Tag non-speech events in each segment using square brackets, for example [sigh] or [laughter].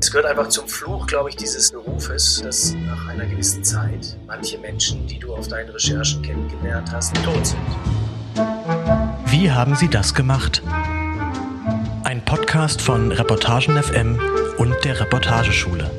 Es gehört einfach zum Fluch, glaube ich, dieses Berufes, dass nach einer gewissen Zeit manche Menschen, die du auf deinen Recherchen kennengelernt hast, tot sind. Wie haben Sie das gemacht? Ein Podcast von Reportagen FM und der Reportageschule.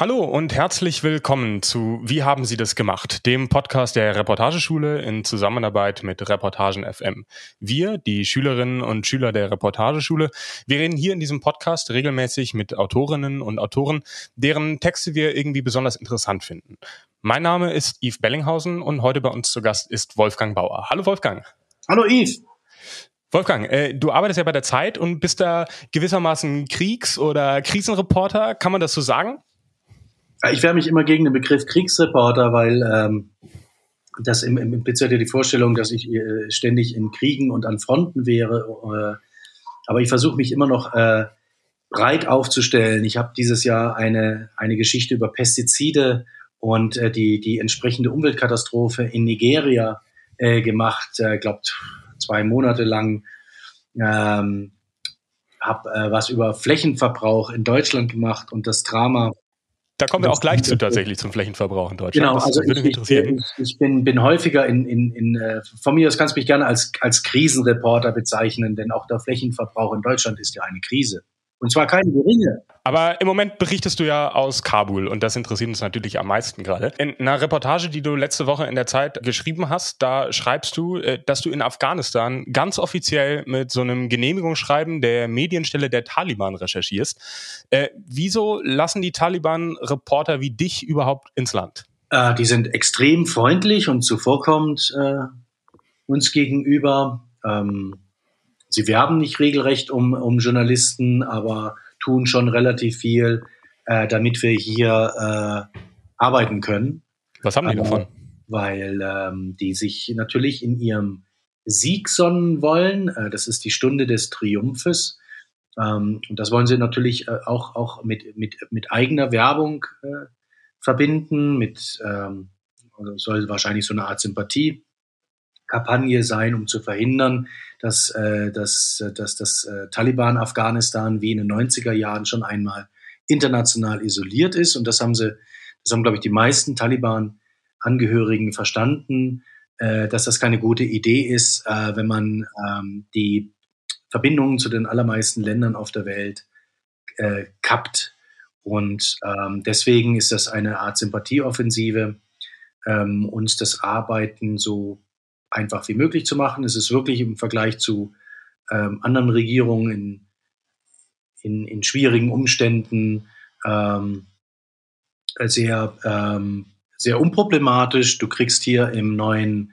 Hallo und herzlich willkommen zu Wie haben Sie das gemacht? Dem Podcast der Reportageschule in Zusammenarbeit mit Reportagen FM. Wir, die Schülerinnen und Schüler der Reportageschule, wir reden hier in diesem Podcast regelmäßig mit Autorinnen und Autoren, deren Texte wir irgendwie besonders interessant finden. Mein Name ist Yves Bellinghausen und heute bei uns zu Gast ist Wolfgang Bauer. Hallo Wolfgang. Hallo Yves. Wolfgang, äh, du arbeitest ja bei der Zeit und bist da gewissermaßen Kriegs- oder Krisenreporter. Kann man das so sagen? Ich wehre mich immer gegen den Begriff Kriegsreporter, weil ähm, das im, im Prinzip ja die Vorstellung, dass ich äh, ständig in Kriegen und an Fronten wäre. Äh, aber ich versuche mich immer noch äh, breit aufzustellen. Ich habe dieses Jahr eine, eine Geschichte über Pestizide und äh, die, die entsprechende Umweltkatastrophe in Nigeria äh, gemacht. Äh, glaubt zwei Monate lang. Ähm, habe äh, was über Flächenverbrauch in Deutschland gemacht und das Drama da kommen wir auch gleich zu tatsächlich zum Flächenverbrauch in Deutschland. Genau, das also würde ich, mich interessieren. Ich, ich, bin, bin häufiger in, in, in äh, von mir aus kannst du mich gerne als, als Krisenreporter bezeichnen, denn auch der Flächenverbrauch in Deutschland ist ja eine Krise. Und zwar keine geringe. Aber im Moment berichtest du ja aus Kabul und das interessiert uns natürlich am meisten gerade. In einer Reportage, die du letzte Woche in der Zeit geschrieben hast, da schreibst du, äh, dass du in Afghanistan ganz offiziell mit so einem Genehmigungsschreiben der Medienstelle der Taliban recherchierst. Äh, wieso lassen die Taliban Reporter wie dich überhaupt ins Land? Äh, die sind extrem freundlich und zuvorkommend äh, uns gegenüber. Ähm Sie werben nicht regelrecht um, um Journalisten, aber tun schon relativ viel, äh, damit wir hier äh, arbeiten können. Was haben die äh, davon? Weil ähm, die sich natürlich in ihrem Sieg sonnen wollen. Äh, das ist die Stunde des Triumphes. Ähm, und das wollen sie natürlich äh, auch, auch mit, mit, mit eigener Werbung äh, verbinden, mit ähm, also soll wahrscheinlich so eine Art Sympathie-Kampagne sein, um zu verhindern, dass, äh, dass, dass das äh, Taliban Afghanistan wie in den 90er Jahren schon einmal international isoliert ist. Und das haben sie, das haben, glaube ich, die meisten Taliban-Angehörigen verstanden, äh, dass das keine gute Idee ist, äh, wenn man ähm, die Verbindungen zu den allermeisten Ländern auf der Welt äh, kappt. Und ähm, deswegen ist das eine Art Sympathieoffensive, ähm, uns das Arbeiten so einfach wie möglich zu machen. Es ist wirklich im Vergleich zu ähm, anderen Regierungen in, in, in schwierigen Umständen ähm, sehr, ähm, sehr unproblematisch. Du kriegst hier im neuen,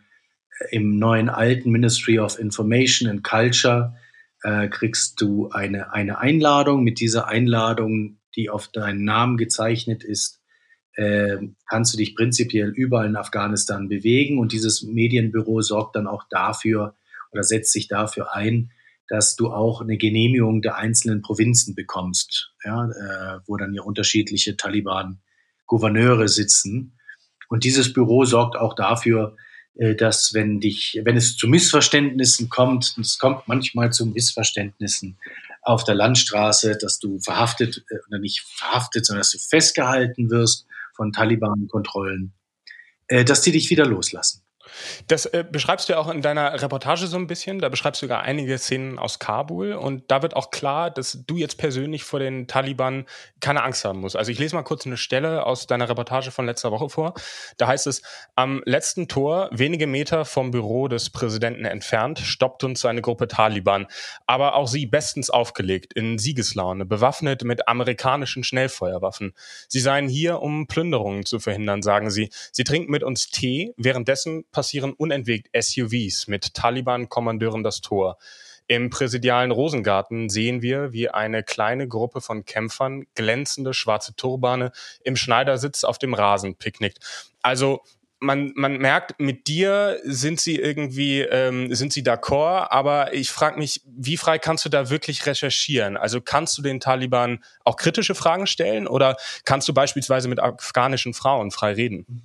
im neuen alten Ministry of Information and Culture äh, kriegst du eine, eine Einladung. Mit dieser Einladung, die auf deinen Namen gezeichnet ist, äh, kannst du dich prinzipiell überall in Afghanistan bewegen. Und dieses Medienbüro sorgt dann auch dafür oder setzt sich dafür ein, dass du auch eine Genehmigung der einzelnen Provinzen bekommst, ja, äh, wo dann ja unterschiedliche Taliban-Gouverneure sitzen. Und dieses Büro sorgt auch dafür, äh, dass wenn dich, wenn es zu Missverständnissen kommt, und es kommt manchmal zu Missverständnissen auf der Landstraße, dass du verhaftet äh, oder nicht verhaftet, sondern dass du festgehalten wirst von Taliban-Kontrollen, äh, dass die dich wieder loslassen. Das äh, beschreibst du ja auch in deiner Reportage so ein bisschen. Da beschreibst du sogar einige Szenen aus Kabul. Und da wird auch klar, dass du jetzt persönlich vor den Taliban keine Angst haben musst. Also ich lese mal kurz eine Stelle aus deiner Reportage von letzter Woche vor. Da heißt es, am letzten Tor, wenige Meter vom Büro des Präsidenten entfernt, stoppt uns eine Gruppe Taliban. Aber auch sie bestens aufgelegt, in Siegeslaune, bewaffnet mit amerikanischen Schnellfeuerwaffen. Sie seien hier, um Plünderungen zu verhindern, sagen sie. Sie trinken mit uns Tee. Währenddessen passieren unentwegt SUVs mit Taliban-Kommandeuren das Tor. Im präsidialen Rosengarten sehen wir, wie eine kleine Gruppe von Kämpfern glänzende schwarze Turbane im Schneidersitz auf dem Rasen picknickt. Also man, man merkt, mit dir sind sie irgendwie, ähm, sind sie d'accord, aber ich frage mich, wie frei kannst du da wirklich recherchieren? Also kannst du den Taliban auch kritische Fragen stellen oder kannst du beispielsweise mit afghanischen Frauen frei reden?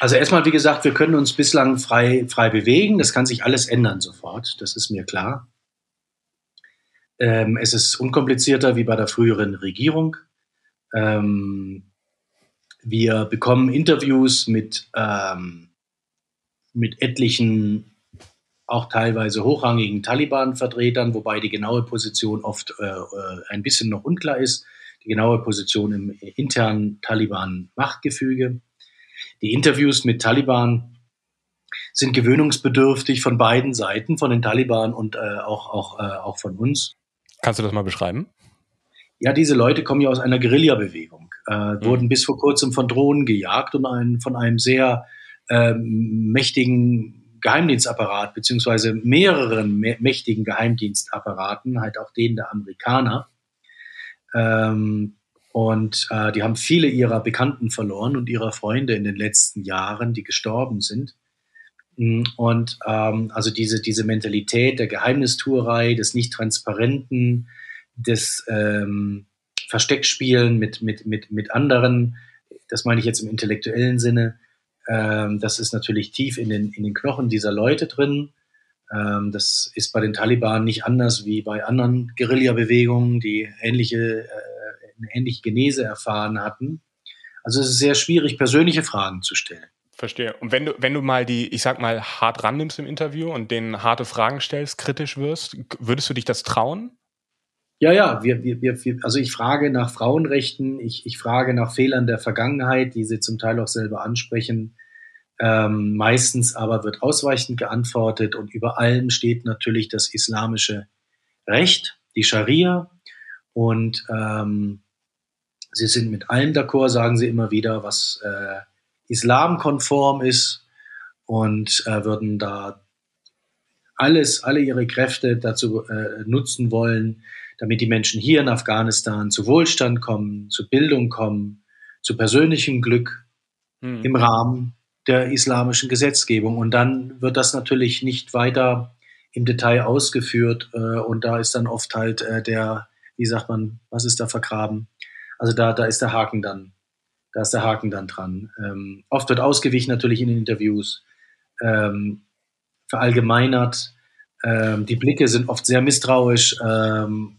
Also erstmal, wie gesagt, wir können uns bislang frei, frei bewegen. Das kann sich alles ändern sofort. Das ist mir klar. Ähm, es ist unkomplizierter wie bei der früheren Regierung. Ähm, wir bekommen Interviews mit, ähm, mit etlichen, auch teilweise hochrangigen Taliban-Vertretern, wobei die genaue Position oft äh, äh ein bisschen noch unklar ist. Die genaue Position im internen Taliban-Machtgefüge. Die Interviews mit Taliban sind gewöhnungsbedürftig von beiden Seiten, von den Taliban und äh, auch, auch, äh, auch von uns. Kannst du das mal beschreiben? Ja, diese Leute kommen ja aus einer Guerillabewegung, äh, mhm. wurden bis vor kurzem von Drohnen gejagt und ein, von einem sehr äh, mächtigen Geheimdienstapparat, beziehungsweise mehreren mächtigen Geheimdienstapparaten, halt auch denen der Amerikaner. Ähm, und äh, die haben viele ihrer Bekannten verloren und ihrer Freunde in den letzten Jahren, die gestorben sind. Mm, und ähm, also diese, diese Mentalität der Geheimnistuerei, des Nicht-Transparenten, des ähm, Versteckspielen mit, mit, mit, mit anderen, das meine ich jetzt im intellektuellen Sinne, ähm, das ist natürlich tief in den, in den Knochen dieser Leute drin. Ähm, das ist bei den Taliban nicht anders wie bei anderen Guerilla-Bewegungen, die ähnliche äh, eine ähnliche Genese erfahren hatten. Also es ist sehr schwierig, persönliche Fragen zu stellen. Verstehe. Und wenn du, wenn du mal die, ich sag mal, hart rannimmst im Interview und denen harte Fragen stellst, kritisch wirst, würdest du dich das trauen? Ja, ja, wir, wir, wir, also ich frage nach Frauenrechten, ich, ich frage nach Fehlern der Vergangenheit, die sie zum Teil auch selber ansprechen. Ähm, meistens aber wird ausweichend geantwortet und über allem steht natürlich das islamische Recht, die Scharia. Und ähm, Sie sind mit allem d'accord, sagen sie immer wieder, was äh, islamkonform ist und äh, würden da alles, alle ihre Kräfte dazu äh, nutzen wollen, damit die Menschen hier in Afghanistan zu Wohlstand kommen, zu Bildung kommen, zu persönlichem Glück hm. im Rahmen der islamischen Gesetzgebung. Und dann wird das natürlich nicht weiter im Detail ausgeführt. Äh, und da ist dann oft halt äh, der, wie sagt man, was ist da vergraben? Also da, da ist der Haken dann, da ist der Haken dann dran. Ähm, oft wird ausgewichen natürlich in den Interviews, ähm, verallgemeinert. Ähm, die Blicke sind oft sehr misstrauisch. Ähm,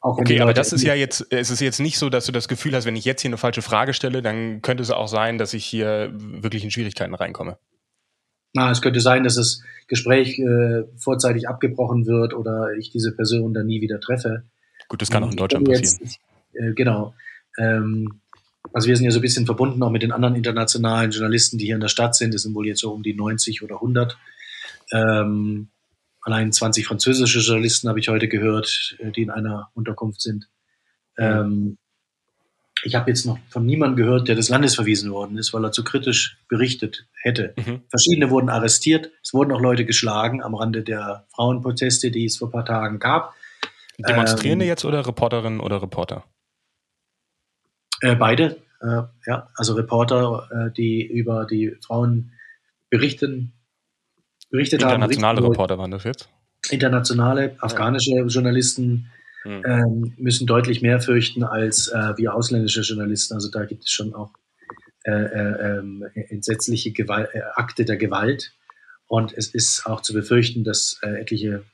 okay, aber das ist ja jetzt, es ist jetzt nicht so, dass du das Gefühl hast, wenn ich jetzt hier eine falsche Frage stelle, dann könnte es auch sein, dass ich hier wirklich in Schwierigkeiten reinkomme. Na, es könnte sein, dass das Gespräch äh, vorzeitig abgebrochen wird oder ich diese Person dann nie wieder treffe. Gut, das kann auch in Deutschland passieren. Jetzt, äh, genau. Ähm, also wir sind ja so ein bisschen verbunden auch mit den anderen internationalen Journalisten, die hier in der Stadt sind. Es sind wohl jetzt so um die 90 oder 100. Ähm, allein 20 französische Journalisten habe ich heute gehört, äh, die in einer Unterkunft sind. Ähm, ich habe jetzt noch von niemandem gehört, der des Landes verwiesen worden ist, weil er zu kritisch berichtet hätte. Mhm. Verschiedene wurden arrestiert. Es wurden auch Leute geschlagen am Rande der Frauenproteste, die es vor ein paar Tagen gab. Demonstrierende ähm, jetzt oder Reporterinnen oder Reporter? Äh, beide, äh, ja, also Reporter, äh, die über die Frauen berichten, berichtet Internationale haben. Reporter waren das jetzt? Internationale, afghanische ja. Journalisten hm. ähm, müssen deutlich mehr fürchten als äh, wir ausländische Journalisten. Also da gibt es schon auch äh, äh, ähm, entsetzliche Gewalt, Akte der Gewalt. Und es ist auch zu befürchten, dass etliche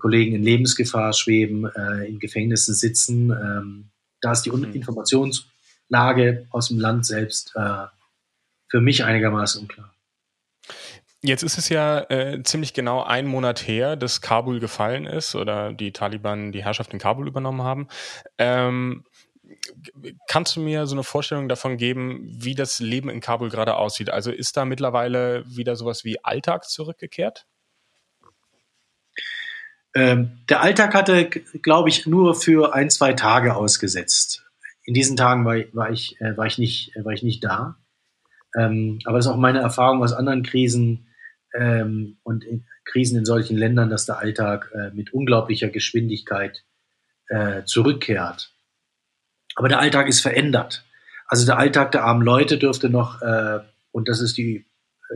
Kollegen in Lebensgefahr schweben, in Gefängnissen sitzen. Ähm, da ist die mhm. Informationslage aus dem Land selbst äh, für mich einigermaßen unklar. Jetzt ist es ja äh, ziemlich genau ein Monat her, dass Kabul gefallen ist oder die Taliban die Herrschaft in Kabul übernommen haben. Ähm, kannst du mir so eine Vorstellung davon geben, wie das Leben in Kabul gerade aussieht? Also ist da mittlerweile wieder sowas wie Alltag zurückgekehrt? Ähm, der Alltag hatte, glaube ich, nur für ein, zwei Tage ausgesetzt. In diesen Tagen war, war, ich, äh, war, ich, nicht, äh, war ich nicht da. Ähm, aber das ist auch meine Erfahrung aus anderen Krisen ähm, und in, Krisen in solchen Ländern, dass der Alltag äh, mit unglaublicher Geschwindigkeit äh, zurückkehrt. Aber der Alltag ist verändert. Also der Alltag der armen Leute dürfte noch, äh, und das ist die,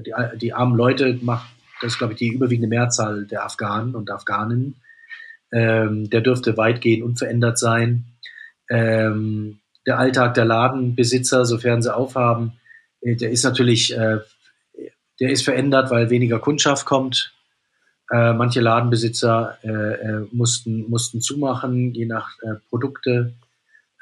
die, die armen Leute macht das ist, glaube ich, die überwiegende Mehrzahl der Afghanen und Afghaninnen. Ähm, der dürfte weitgehend unverändert sein. Ähm, der Alltag der Ladenbesitzer, sofern sie aufhaben, der ist natürlich, äh, der ist verändert, weil weniger Kundschaft kommt. Äh, manche Ladenbesitzer äh, äh mussten, mussten zumachen, je nach äh, Produkte.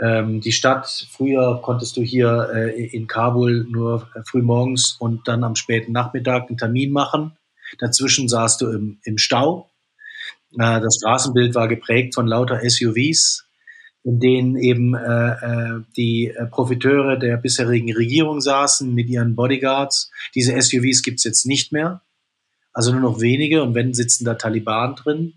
Ähm, die Stadt, früher konntest du hier äh, in Kabul nur früh morgens und dann am späten Nachmittag einen Termin machen. Dazwischen saßt du im, im Stau. Äh, das Straßenbild war geprägt von lauter SUVs, in denen eben äh, äh, die äh, Profiteure der bisherigen Regierung saßen mit ihren Bodyguards. Diese SUVs gibt's jetzt nicht mehr, also nur noch wenige und wenn sitzen da Taliban drin.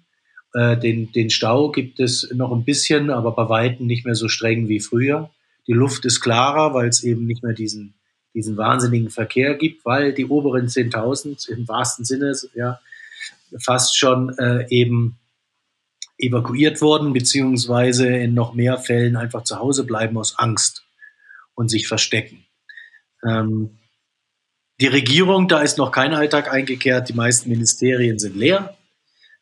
Äh, den, den Stau gibt es noch ein bisschen, aber bei Weitem nicht mehr so streng wie früher. Die Luft ist klarer, weil es eben nicht mehr diesen, diesen wahnsinnigen Verkehr gibt, weil die oberen 10.000 im wahrsten Sinne ja, fast schon äh, eben evakuiert worden, beziehungsweise in noch mehr Fällen einfach zu Hause bleiben aus Angst und sich verstecken. Ähm, die Regierung, da ist noch kein Alltag eingekehrt. Die meisten Ministerien sind leer.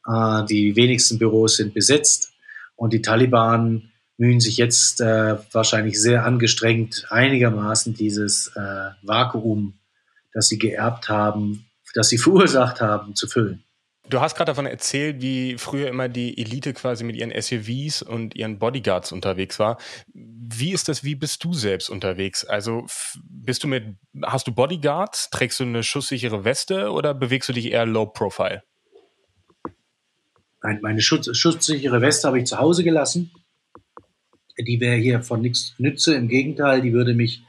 Äh, die wenigsten Büros sind besetzt. Und die Taliban mühen sich jetzt äh, wahrscheinlich sehr angestrengt, einigermaßen dieses äh, Vakuum, das sie geerbt haben, das sie [laughs] verursacht haben, zu füllen. Du hast gerade davon erzählt, wie früher immer die Elite quasi mit ihren SUVs und ihren Bodyguards unterwegs war. Wie ist das, wie bist du selbst unterwegs? Also bist du mit, hast du Bodyguards, trägst du eine schusssichere Weste oder bewegst du dich eher low profile? Nein, meine Schutz, schutzsichere Weste habe ich zu Hause gelassen. Die wäre hier von nichts Nütze. Im Gegenteil, die würde mich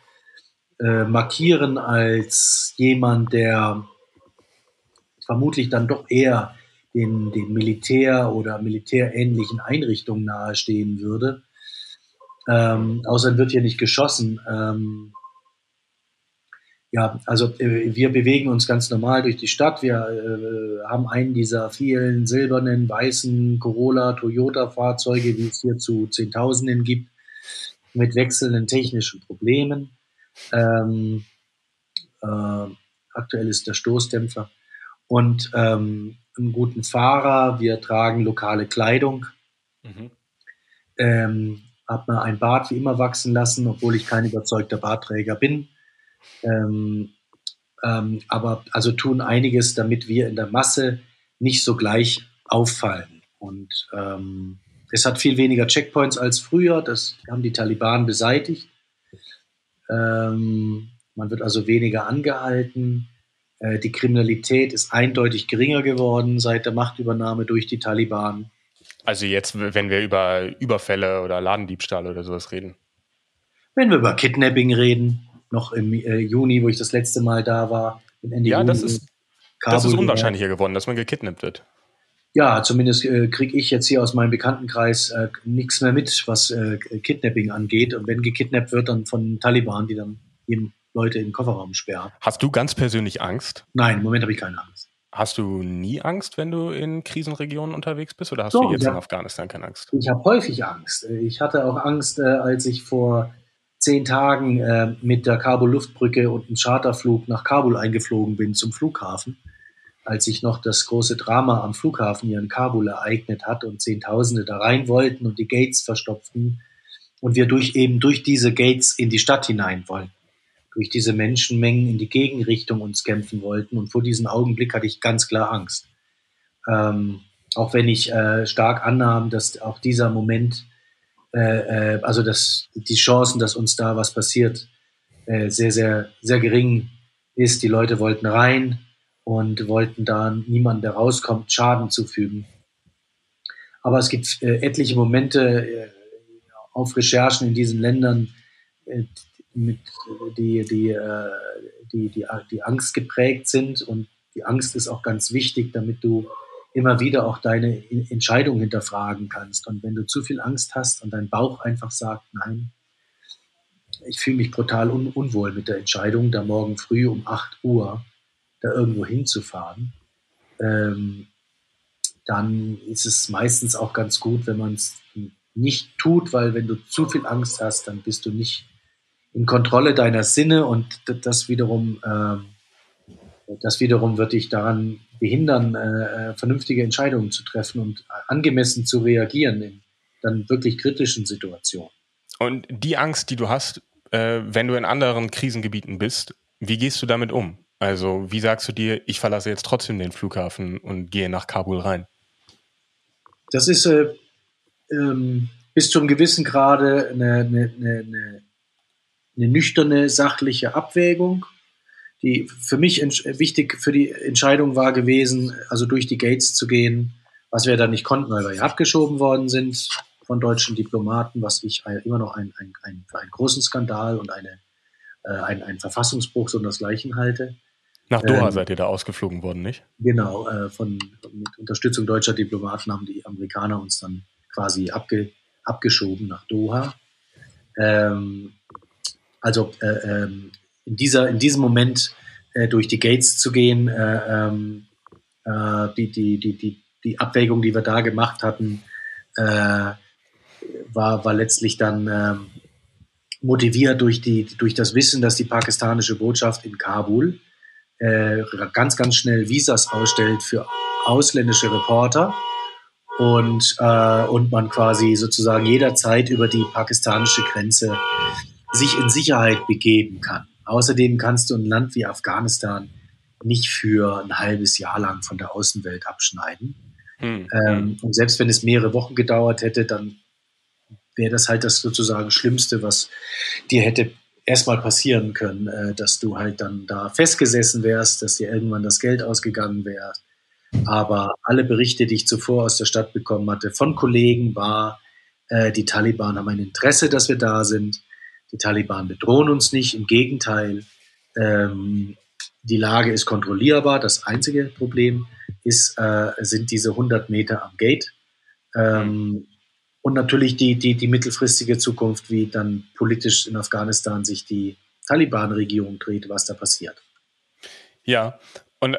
äh, markieren als jemand, der vermutlich dann doch eher den, den Militär- oder militärähnlichen Einrichtungen nahestehen würde. Ähm, außerdem wird hier nicht geschossen. Ähm, ja, also äh, wir bewegen uns ganz normal durch die Stadt. Wir äh, haben einen dieser vielen silbernen, weißen Corolla, Toyota-Fahrzeuge, die es hier zu Zehntausenden gibt, mit wechselnden technischen Problemen. Ähm, äh, aktuell ist der Stoßdämpfer und ähm, einen guten Fahrer. Wir tragen lokale Kleidung. Mhm. Ähm, hab mir ein Bart wie immer wachsen lassen, obwohl ich kein überzeugter Bartträger bin. Ähm, ähm, aber also tun einiges, damit wir in der Masse nicht so gleich auffallen. Und ähm, es hat viel weniger Checkpoints als früher. Das haben die Taliban beseitigt. Ähm, man wird also weniger angehalten. Äh, die Kriminalität ist eindeutig geringer geworden seit der Machtübernahme durch die Taliban. Also jetzt, wenn wir über Überfälle oder Ladendiebstahl oder sowas reden. Wenn wir über Kidnapping reden, noch im äh, Juni, wo ich das letzte Mal da war. Ende ja, Juni, das ist, das ist unwahrscheinlicher geworden, dass man gekidnappt wird. Ja, zumindest äh, kriege ich jetzt hier aus meinem Bekanntenkreis äh, nichts mehr mit, was äh, Kidnapping angeht. Und wenn gekidnappt wird, dann von Taliban, die dann eben Leute in den Kofferraum sperren. Hast du ganz persönlich Angst? Nein, im Moment habe ich keine Angst. Hast du nie Angst, wenn du in Krisenregionen unterwegs bist oder hast so, du jetzt ja. in Afghanistan keine Angst? Ich habe häufig Angst. Ich hatte auch Angst, äh, als ich vor zehn Tagen äh, mit der Kabul-Luftbrücke und einem Charterflug nach Kabul eingeflogen bin zum Flughafen, als sich noch das große Drama am Flughafen hier in Kabul ereignet hat und Zehntausende da rein wollten und die Gates verstopften und wir durch eben durch diese Gates in die Stadt hinein wollten durch diese Menschenmengen in die Gegenrichtung uns kämpfen wollten. Und vor diesem Augenblick hatte ich ganz klar Angst. Ähm, auch wenn ich äh, stark annahm, dass auch dieser Moment, äh, äh, also dass die Chancen, dass uns da was passiert, äh, sehr, sehr, sehr gering ist. Die Leute wollten rein und wollten da niemand, der rauskommt, Schaden zufügen. Aber es gibt äh, etliche Momente äh, auf Recherchen in diesen Ländern, mit, die, die, äh, die, die, die Angst geprägt sind. Und die Angst ist auch ganz wichtig, damit du immer wieder auch deine Entscheidung hinterfragen kannst. Und wenn du zu viel Angst hast und dein Bauch einfach sagt, nein, ich fühle mich brutal un unwohl mit der Entscheidung, da morgen früh um 8 Uhr da irgendwo hinzufahren, ähm, dann ist es meistens auch ganz gut, wenn man es nicht tut, weil wenn du zu viel Angst hast, dann bist du nicht in Kontrolle deiner Sinne und das wiederum, äh, das wiederum wird dich daran behindern, äh, äh, vernünftige Entscheidungen zu treffen und angemessen zu reagieren in dann wirklich kritischen Situationen. Und die Angst, die du hast, äh, wenn du in anderen Krisengebieten bist, Wie gehst du damit um? Also, wie sagst du dir, ich verlasse jetzt trotzdem den Flughafen und gehe nach Kabul rein? Das ist äh, ähm, bis zum gewissen Grade eine, eine, eine, eine, nüchterne, sachliche Abwägung, die für mich wichtig für die Entscheidung war gewesen, also durch die Gates zu gehen, was wir dann nicht konnten, weil wir ja abgeschoben worden sind von deutschen Diplomaten, was ich immer noch ein, ein, ein, für einen großen Skandal und eine, äh, ein, ein Verfassungsbruch so und das Gleichen halte. Nach Doha ähm, seid ihr da ausgeflogen worden, nicht? Genau, äh, von mit Unterstützung deutscher Diplomaten haben die Amerikaner uns dann quasi abge, abgeschoben nach Doha. Ähm, also äh, ähm, in, dieser, in diesem Moment äh, durch die Gates zu gehen, äh, ähm, äh, die, die, die, die, die Abwägung, die wir da gemacht hatten, äh, war, war letztlich dann ähm, motiviert durch, die, durch das Wissen, dass die pakistanische Botschaft in Kabul äh, ganz, ganz schnell Visas ausstellt für ausländische Reporter und, äh, und man quasi sozusagen jederzeit über die pakistanische Grenze sich in Sicherheit begeben kann. Außerdem kannst du ein Land wie Afghanistan nicht für ein halbes Jahr lang von der Außenwelt abschneiden. Hm. Ähm, und selbst wenn es mehrere Wochen gedauert hätte, dann wäre das halt das sozusagen Schlimmste, was dir hätte erstmal passieren können, äh, dass du halt dann da festgesessen wärst, dass dir irgendwann das Geld ausgegangen wäre. Aber alle Berichte, die ich zuvor aus der Stadt bekommen hatte, von Kollegen war, äh, die Taliban haben ein Interesse, dass wir da sind. Die Taliban bedrohen uns nicht, im Gegenteil. Ähm, die Lage ist kontrollierbar. Das einzige Problem ist, äh, sind diese 100 Meter am Gate. Ähm, und natürlich die, die, die mittelfristige Zukunft, wie dann politisch in Afghanistan sich die Taliban-Regierung dreht, was da passiert. Ja, und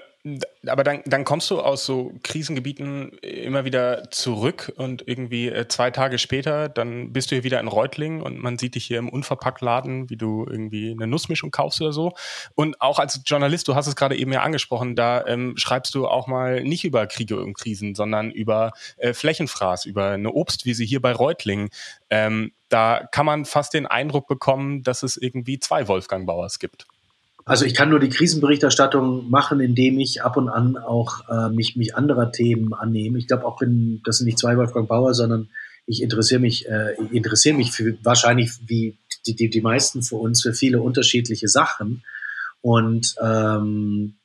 aber dann, dann kommst du aus so Krisengebieten immer wieder zurück und irgendwie äh, zwei Tage später, dann bist du hier wieder in Reutlingen und man sieht dich hier im Unverpacktladen, wie du irgendwie eine Nussmischung kaufst oder so. Und auch als Journalist, du hast es gerade eben ja angesprochen, da ähm, schreibst du auch mal nicht über Kriege und Krisen, sondern über äh, Flächenfraß, über eine Obstwiese hier bei Reutlingen. Ähm, da kann man fast den Eindruck bekommen, dass es irgendwie zwei Wolfgang Bauers gibt. Also ich kann nur die Krisenberichterstattung machen, indem ich ab und an auch äh, mich, mich anderer Themen annehme. Ich glaube auch, wenn das sind nicht zwei Wolfgang Bauer, sondern ich interessiere mich, äh, interessiere mich für, wahrscheinlich wie die, die, die meisten für uns für viele unterschiedliche Sachen. Und ähm,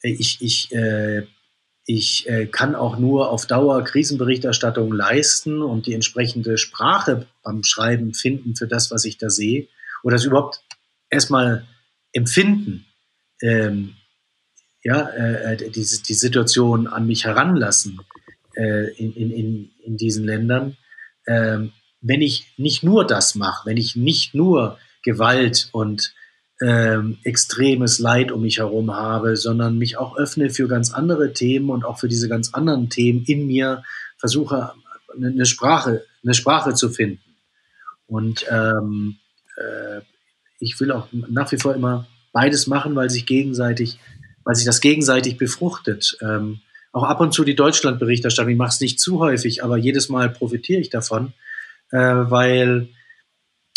ich, ich, äh, ich äh, kann auch nur auf Dauer Krisenberichterstattung leisten und die entsprechende Sprache beim Schreiben finden für das, was ich da sehe. Oder das überhaupt erstmal Empfinden, ähm, ja, äh, äh, die, die Situation an mich heranlassen äh, in, in, in diesen Ländern, ähm, wenn ich nicht nur das mache, wenn ich nicht nur Gewalt und ähm, extremes Leid um mich herum habe, sondern mich auch öffne für ganz andere Themen und auch für diese ganz anderen Themen in mir versuche, eine Sprache, eine Sprache zu finden. Und ähm, äh, ich will auch nach wie vor immer beides machen, weil sich gegenseitig, weil sich das gegenseitig befruchtet. Ähm, auch ab und zu die Deutschlandberichterstattung, ich mache es nicht zu häufig, aber jedes Mal profitiere ich davon, äh, weil,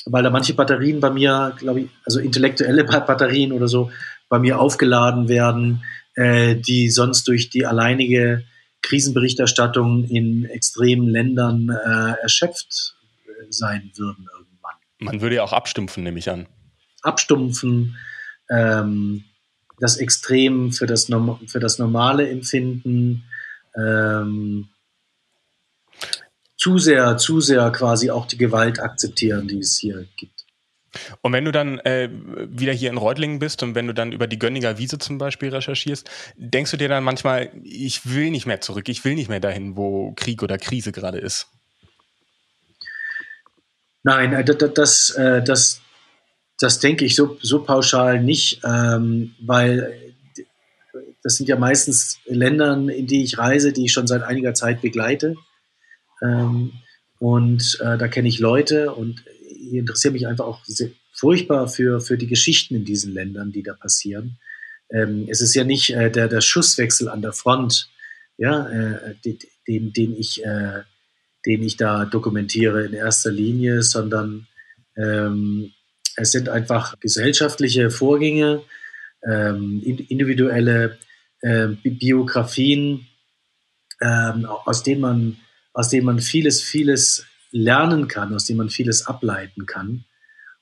weil da manche Batterien bei mir, glaube ich, also intellektuelle Batterien oder so, bei mir aufgeladen werden, äh, die sonst durch die alleinige Krisenberichterstattung in extremen Ländern äh, erschöpft äh, sein würden irgendwann. Man würde ja auch abstumpfen, nehme ich an abstumpfen, ähm, das Extrem für das, für das normale Empfinden, ähm, zu sehr, zu sehr quasi auch die Gewalt akzeptieren, die es hier gibt. Und wenn du dann äh, wieder hier in Reutlingen bist und wenn du dann über die Gönniger Wiese zum Beispiel recherchierst, denkst du dir dann manchmal, ich will nicht mehr zurück, ich will nicht mehr dahin, wo Krieg oder Krise gerade ist? Nein, äh, das, das, äh, das, das denke ich so, so pauschal nicht, ähm, weil das sind ja meistens Länder, in die ich reise, die ich schon seit einiger Zeit begleite. Ähm, und äh, da kenne ich Leute und ich interessiere mich einfach auch sehr, furchtbar für, für die Geschichten in diesen Ländern, die da passieren. Ähm, es ist ja nicht äh, der, der Schusswechsel an der Front, ja, äh, den, den, ich, äh, den ich da dokumentiere in erster Linie, sondern ähm, es sind einfach gesellschaftliche Vorgänge, ähm, individuelle äh, Biografien, ähm, aus denen man, aus denen man vieles, vieles lernen kann, aus denen man vieles ableiten kann.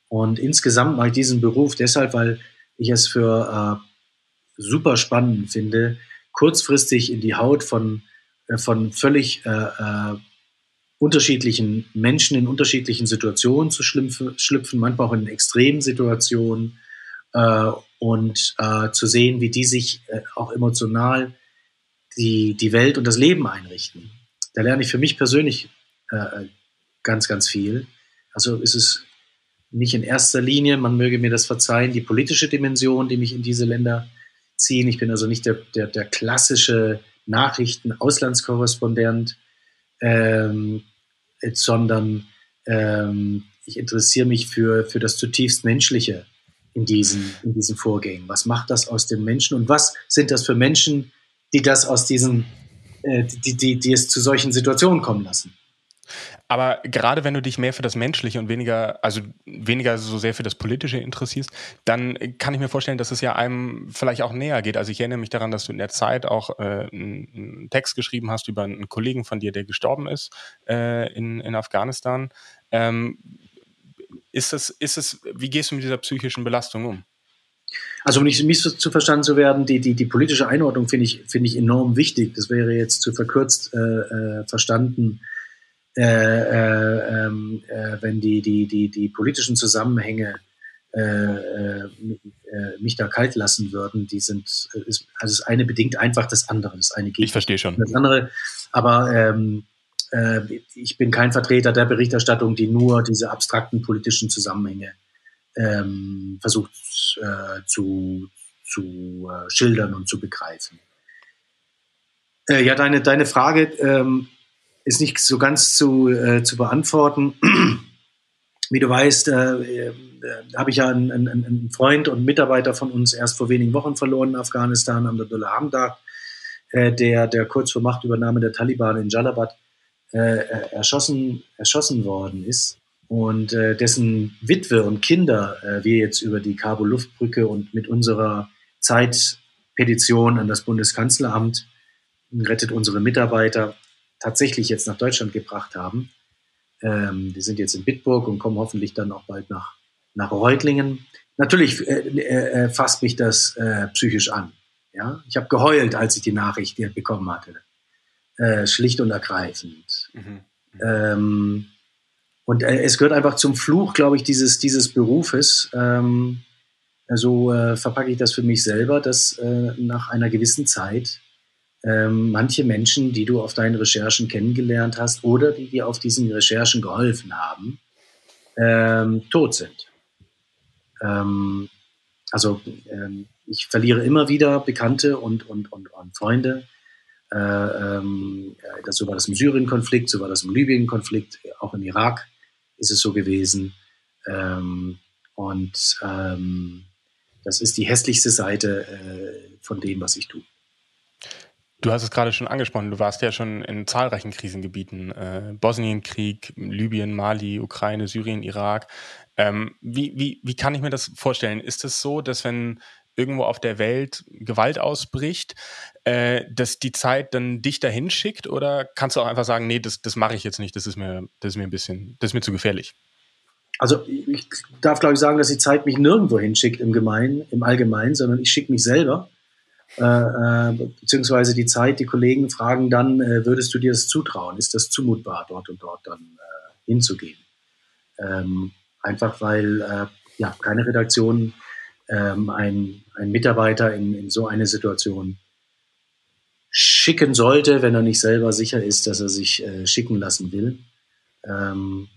Und insgesamt mache ich diesen Beruf deshalb, weil ich es für äh, super spannend finde, kurzfristig in die Haut von, äh, von völlig äh, äh, unterschiedlichen Menschen in unterschiedlichen Situationen zu schlüpfen, manchmal auch in extremen Situationen äh, und äh, zu sehen, wie die sich äh, auch emotional die, die Welt und das Leben einrichten. Da lerne ich für mich persönlich äh, ganz, ganz viel. Also ist es nicht in erster Linie, man möge mir das verzeihen, die politische Dimension, die mich in diese Länder ziehen. Ich bin also nicht der, der, der klassische Nachrichten-Auslandskorrespondent, ähm, sondern ähm, ich interessiere mich für, für das zutiefst Menschliche in diesen, in diesen Vorgängen. Was macht das aus den Menschen und was sind das für Menschen, die das aus diesen, äh, die, die, die es zu solchen Situationen kommen lassen? Aber gerade wenn du dich mehr für das Menschliche und weniger, also weniger so sehr für das Politische interessierst, dann kann ich mir vorstellen, dass es ja einem vielleicht auch näher geht. Also ich erinnere mich daran, dass du in der Zeit auch äh, einen Text geschrieben hast über einen Kollegen von dir, der gestorben ist äh, in, in Afghanistan. Ähm, ist es, ist es, wie gehst du mit dieser psychischen Belastung um? Also um nicht zu verstanden zu werden, die, die, die politische Einordnung finde ich, finde ich enorm wichtig. Das wäre jetzt zu verkürzt äh, äh verstanden äh, äh, ähm, äh, wenn die, die, die, die politischen Zusammenhänge äh, äh, mich da kalt lassen würden, die sind, ist, also das eine bedingt einfach das andere. Das eine geht. Ich verstehe schon. Das andere, aber ähm, äh, ich bin kein Vertreter der Berichterstattung, die nur diese abstrakten politischen Zusammenhänge ähm, versucht äh, zu, zu äh, schildern und zu begreifen. Äh, ja, deine, deine Frage, ähm, ist nicht so ganz zu, äh, zu beantworten. [clears throat] Wie du weißt, äh, äh, habe ich ja einen, einen, einen, Freund und Mitarbeiter von uns erst vor wenigen Wochen verloren in Afghanistan, Abdullah Hamdak, äh, der, der kurz vor Machtübernahme der Taliban in Jalabad äh, erschossen, erschossen worden ist und äh, dessen Witwe und Kinder wir jetzt über die Kabul-Luftbrücke und mit unserer Zeitpetition an das Bundeskanzleramt rettet unsere Mitarbeiter tatsächlich jetzt nach Deutschland gebracht haben. Ähm, die sind jetzt in Bitburg und kommen hoffentlich dann auch bald nach, nach Reutlingen. Natürlich äh, äh, äh fasst mich das äh, psychisch an. Ja? Ich habe geheult, als ich die Nachricht bekommen hatte. Äh, schlicht und ergreifend. Mhm. Ähm, und äh, es gehört einfach zum Fluch, glaube ich, dieses, dieses Berufes. Ähm, so also, verpacke ich das für mich selber, dass nach einer gewissen Zeit ähm, manche Menschen, die du auf deinen Recherchen kennengelernt hast oder die dir auf diesen Recherchen geholfen haben, ähm, tot sind. Ähm, also ähm, ich verliere immer wieder Bekannte und, und, und, und Freunde. Äh, ähm, das, so war das im Syrien-Konflikt, so war das im Libyen-Konflikt, auch im Irak ist es so gewesen. Und das ist die hässlichste Seite äh, von dem, was ich tue. Du hast es gerade schon angesprochen, du warst ja schon in zahlreichen Krisengebieten, äh, Bosnienkrieg, Libyen, Mali, Ukraine, Syrien, Irak. Ähm, wie, wie, wie kann ich mir das vorstellen? Ist es so, dass wenn irgendwo auf der Welt Gewalt ausbricht, äh, dass die Zeit dann dich dahin schickt oder kannst du auch einfach sagen, nee, das, das mache ich jetzt nicht, das ist mir, das ist mir ein bisschen, das ist mir zu gefährlich? Also ich darf, glaube ich, sagen, dass die Zeit mich nirgendwo hinschickt im Gemeinen, im Allgemeinen, sondern ich schicke mich selber. Äh, äh, beziehungsweise die Zeit, die Kollegen fragen dann, äh, würdest du dir das zutrauen? Ist das zumutbar, dort und dort dann äh, hinzugehen? Ähm, einfach weil äh, ja, keine Redaktion ähm, ein, ein Mitarbeiter in, in so eine Situation schicken sollte, wenn er nicht selber sicher ist, dass er sich äh, schicken lassen will. Ähm,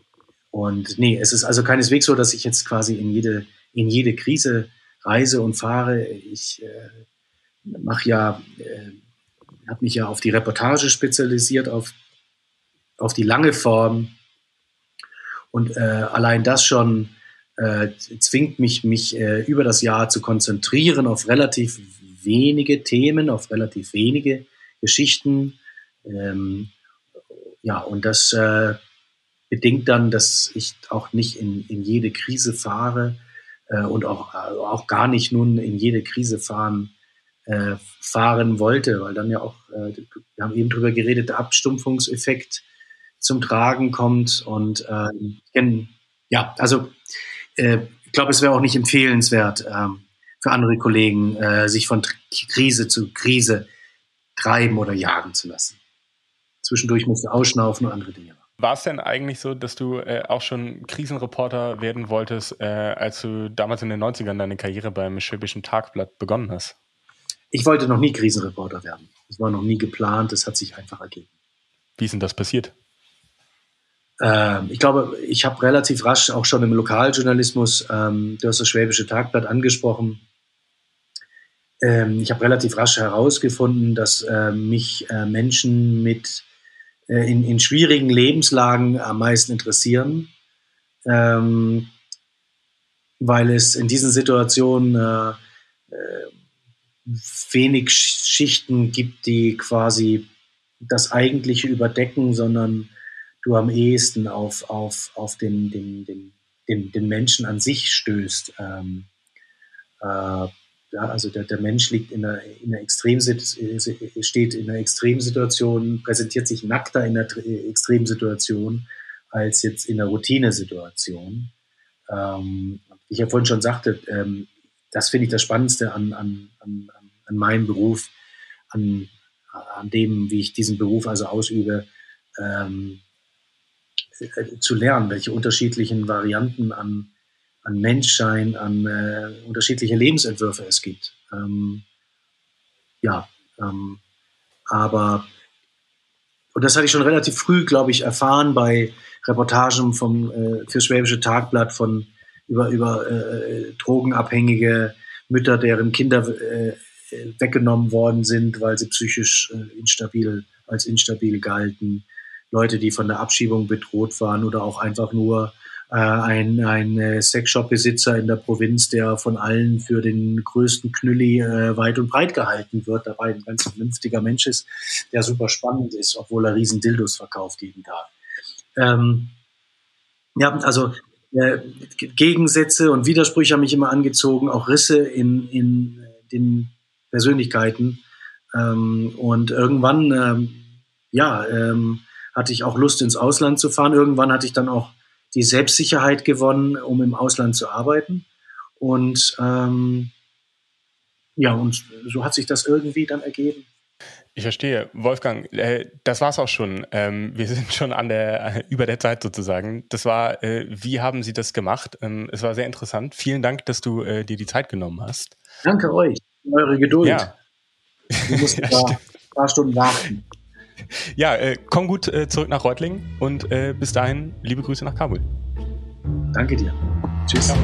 und nee, es ist also keineswegs so, dass ich jetzt quasi in jede, in jede Krise reise und fahre. Ich mache ja, äh, habe mich ja auf die Reportage spezialisiert, auf, auf die lange Form. Und äh, allein das schon äh, zwingt mich, mich äh, über das Jahr zu konzentrieren auf relativ wenige Themen, auf relativ wenige Geschichten. Ähm, ja, und das äh, bedingt dann, dass ich auch nicht in, in jede Krise fahre, äh, und auch, äh, auch gar nicht nun in jede Krise fahren, äh, fahren wollte, weil dann ja auch, äh, wir haben eben drüber geredet, der Abstumpfungseffekt zum Tragen kommt und äh, ja, also äh, ich glaube, es wäre auch nicht empfehlenswert äh, für andere Kollegen, äh, sich von Krise zu Krise treiben oder jagen zu lassen. Zwischendurch musst du ausschnaufen und andere Dinge. War es denn eigentlich so, dass du äh, auch schon Krisenreporter werden wolltest, äh, als du damals in den 90ern deine Karriere beim Schwäbischen Tagblatt begonnen hast? Ich wollte noch nie Krisenreporter werden. Das war noch nie geplant, das hat sich einfach ergeben. Wie ist denn das passiert? Ähm, ich glaube, ich habe relativ rasch auch schon im Lokaljournalismus, ähm, du hast das Schwäbische Tagblatt angesprochen, ähm, ich habe relativ rasch herausgefunden, dass äh, mich äh, Menschen mit äh, in, in schwierigen Lebenslagen am meisten interessieren, ähm, weil es in diesen Situationen äh, äh, wenig Schichten gibt, die quasi das Eigentliche überdecken, sondern du am ehesten auf, auf, auf den, den, den, den, den Menschen an sich stößt. Ähm, äh, ja, also der, der Mensch liegt in einer, in einer Extremsituation, steht in einer Extremsituation, präsentiert sich nackter in einer Extremsituation als jetzt in einer Routinesituation. Ähm, ich ja vorhin schon sagte, ähm, das finde ich das Spannendste an, an, an, an meinem Beruf, an, an dem, wie ich diesen Beruf also ausübe, ähm, äh, zu lernen, welche unterschiedlichen Varianten an, an Menschsein, an äh, unterschiedliche Lebensentwürfe es gibt. Ähm, ja, ähm, aber und das hatte ich schon relativ früh, glaube ich, erfahren bei Reportagen vom äh, fürs Schwäbische Tagblatt von über über äh, drogenabhängige Mütter, deren Kinder äh, weggenommen worden sind, weil sie psychisch äh, instabil als instabil galten, Leute, die von der Abschiebung bedroht waren oder auch einfach nur äh, ein, ein äh, Sexshop-Besitzer in der Provinz, der von allen für den größten Knülli äh, weit und breit gehalten wird, dabei ein ganz vernünftiger Mensch ist, der super spannend ist, obwohl er riesen Dildos verkauft jeden Tag. Ähm, ja, also äh, Gegensätze und Widersprüche haben mich immer angezogen, auch Risse in, in den Persönlichkeiten. Ähm, und irgendwann, ähm, ja, ähm, hatte ich auch Lust, ins Ausland zu fahren. Irgendwann hatte ich dann auch die Selbstsicherheit gewonnen, um im Ausland zu arbeiten. Und ähm, ja, und so hat sich das irgendwie dann ergeben. Ich verstehe. Wolfgang, äh, das war's auch schon. Ähm, wir sind schon an der, äh, über der Zeit sozusagen. Das war, äh, wie haben Sie das gemacht? Ähm, es war sehr interessant. Vielen Dank, dass du äh, dir die Zeit genommen hast. Danke euch. Eure Geduld. Ja. Wir [laughs] mussten ja, da ein paar Stunden warten. Ja, äh, komm gut äh, zurück nach Reutlingen und äh, bis dahin liebe Grüße nach Kabul. Danke dir. Tschüss. Ja.